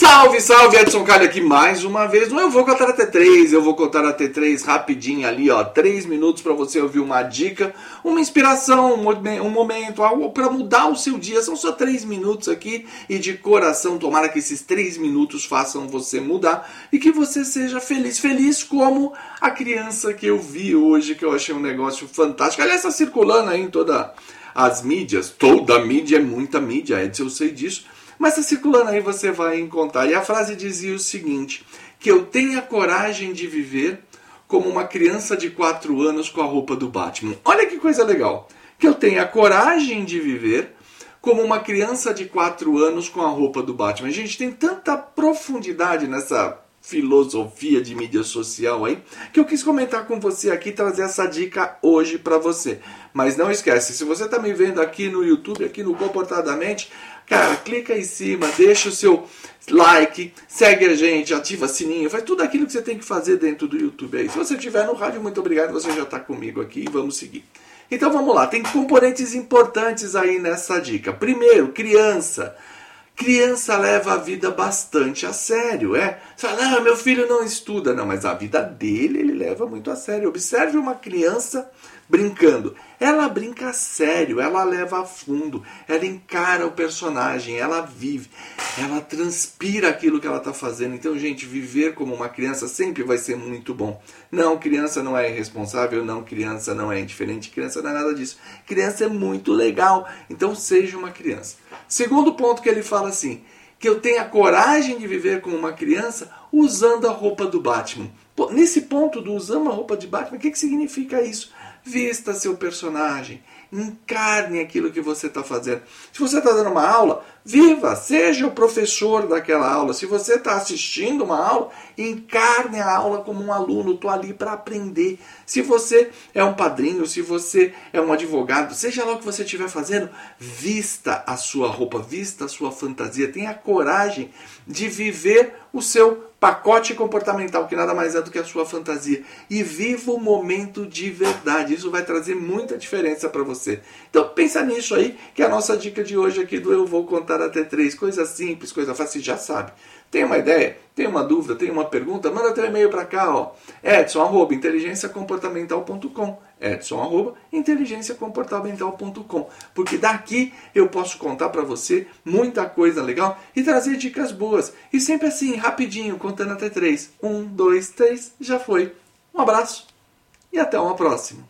Salve, salve, Edson Carli aqui mais uma vez. Não eu vou contar até três, eu vou contar até três rapidinho ali, ó. Três minutos para você ouvir uma dica, uma inspiração, um momento, algo para mudar o seu dia. São só três minutos aqui e de coração, tomara que esses três minutos façam você mudar e que você seja feliz. Feliz como a criança que eu vi hoje, que eu achei um negócio fantástico. Aliás, está circulando aí em todas as mídias. Toda mídia é muita mídia, Edson, eu sei disso mas tá circulando aí, você vai encontrar. E a frase dizia o seguinte: que eu tenha coragem de viver como uma criança de 4 anos com a roupa do Batman. Olha que coisa legal. Que eu tenha coragem de viver como uma criança de 4 anos com a roupa do Batman. Gente tem tanta profundidade nessa filosofia de mídia social aí, que eu quis comentar com você aqui, trazer essa dica hoje para você. Mas não esquece, se você está me vendo aqui no YouTube, aqui no Comportadamente, Cara, clica em cima, deixa o seu like, segue a gente, ativa sininho, faz tudo aquilo que você tem que fazer dentro do YouTube aí. Se você estiver no rádio, muito obrigado, você já está comigo aqui e vamos seguir. Então vamos lá, tem componentes importantes aí nessa dica. Primeiro, criança. Criança leva a vida bastante a sério, é? Você fala, ah, meu filho não estuda. Não, mas a vida dele ele leva muito a sério. Observe uma criança brincando. Ela brinca sério, ela leva a fundo, ela encara o personagem, ela vive, ela transpira aquilo que ela está fazendo. Então, gente, viver como uma criança sempre vai ser muito bom. Não, criança não é irresponsável, não, criança não é indiferente, criança não é nada disso. Criança é muito legal, então seja uma criança. Segundo ponto que ele fala assim, que eu tenha coragem de viver como uma criança usando a roupa do Batman. Pô, nesse ponto do usando a roupa de Batman, o que, que significa isso? Vista seu personagem, encarne aquilo que você está fazendo. Se você está dando uma aula, viva, seja o professor daquela aula. Se você está assistindo uma aula, encarne a aula como um aluno. Estou ali para aprender. Se você é um padrinho, se você é um advogado, seja lá o que você estiver fazendo, vista a sua roupa, vista a sua fantasia. Tenha coragem de viver o seu pacote comportamental, que nada mais é do que a sua fantasia. E viva o momento de verdade. Isso vai trazer muita diferença para você. Então pensa nisso aí, que é a nossa dica de hoje aqui do Eu Vou Contar Até Três. Coisa simples, coisa fácil, você já sabe. Tem uma ideia? Tem uma dúvida? Tem uma pergunta? Manda teu e-mail para cá, ó. Edson, arroba, inteligenciacomportamental.com Edson, arroba, inteligenciacomportamental.com Porque daqui eu posso contar para você muita coisa legal e trazer dicas boas. E sempre assim, rapidinho, contando até três. Um, dois, três, já foi. Um abraço e até uma próxima.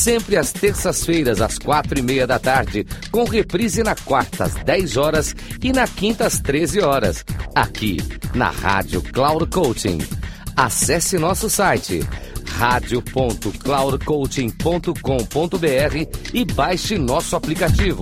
sempre às terças-feiras, às quatro e meia da tarde, com reprise na quarta, às 10 horas e na quinta, às 13 horas, aqui na Rádio Cloud Coaching. Acesse nosso site radio.cloudcoaching.com.br e baixe nosso aplicativo.